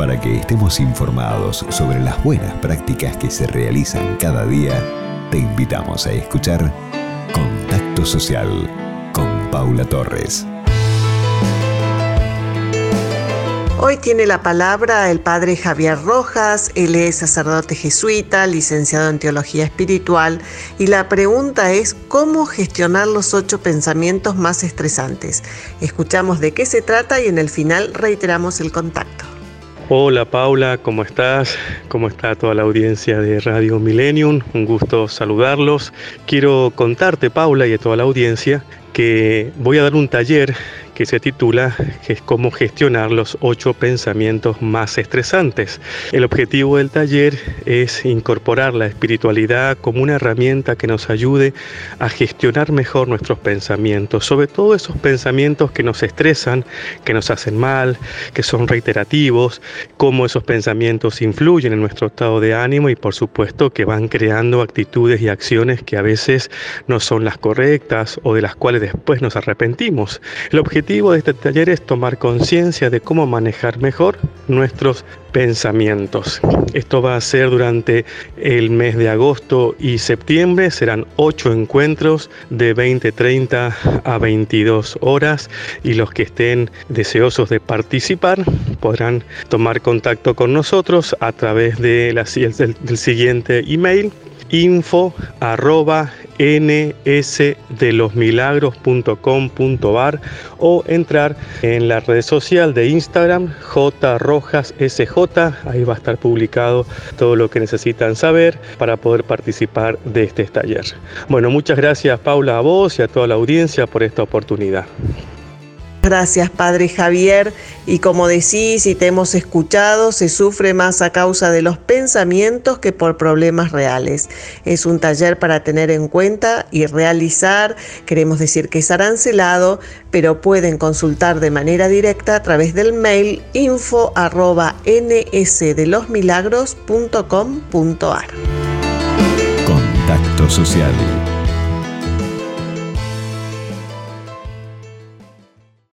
Para que estemos informados sobre las buenas prácticas que se realizan cada día, te invitamos a escuchar Contacto Social con Paula Torres. Hoy tiene la palabra el padre Javier Rojas, él es sacerdote jesuita, licenciado en teología espiritual, y la pregunta es cómo gestionar los ocho pensamientos más estresantes. Escuchamos de qué se trata y en el final reiteramos el contacto. Hola Paula, ¿cómo estás? ¿Cómo está toda la audiencia de Radio Millennium? Un gusto saludarlos. Quiero contarte, Paula, y a toda la audiencia, que voy a dar un taller que se titula que es cómo gestionar los ocho pensamientos más estresantes. El objetivo del taller es incorporar la espiritualidad como una herramienta que nos ayude a gestionar mejor nuestros pensamientos, sobre todo esos pensamientos que nos estresan, que nos hacen mal, que son reiterativos, cómo esos pensamientos influyen en nuestro estado de ánimo y por supuesto que van creando actitudes y acciones que a veces no son las correctas o de las cuales después nos arrepentimos. El objetivo objetivo de este taller es tomar conciencia de cómo manejar mejor nuestros pensamientos. Esto va a ser durante el mes de agosto y septiembre. Serán ocho encuentros de 20.30 a 22 horas y los que estén deseosos de participar podrán tomar contacto con nosotros a través de la, del, del siguiente email info arroba nsdelosmilagros.com.ar o entrar en la red social de Instagram jrojasSJ, ahí va a estar publicado todo lo que necesitan saber para poder participar de este taller. Bueno, muchas gracias Paula a vos y a toda la audiencia por esta oportunidad. Gracias, Padre Javier. Y como decís y te hemos escuchado, se sufre más a causa de los pensamientos que por problemas reales. Es un taller para tener en cuenta y realizar. Queremos decir que es arancelado, pero pueden consultar de manera directa a través del mail info arroba Contacto social